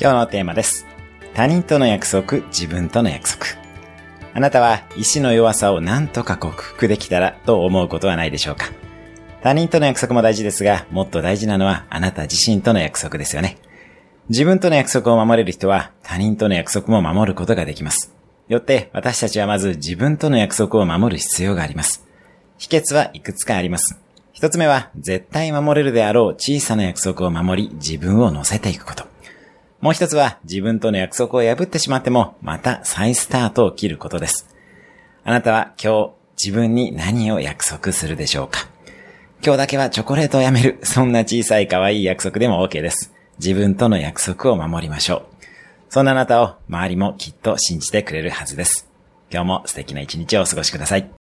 今日のテーマです。他人との約束、自分との約束。あなたは意志の弱さを何とか克服できたらと思うことはないでしょうか他人との約束も大事ですが、もっと大事なのはあなた自身との約束ですよね。自分との約束を守れる人は他人との約束も守ることができます。よって私たちはまず自分との約束を守る必要があります。秘訣はいくつかあります。一つ目は絶対守れるであろう小さな約束を守り自分を乗せていくこと。もう一つは自分との約束を破ってしまってもまた再スタートを切ることです。あなたは今日自分に何を約束するでしょうか？今日だけはチョコレートをやめる。そんな小さい可愛い約束でも OK です。自分との約束を守りましょう。そんなあなたを周りもきっと信じてくれるはずです。今日も素敵な一日をお過ごしください。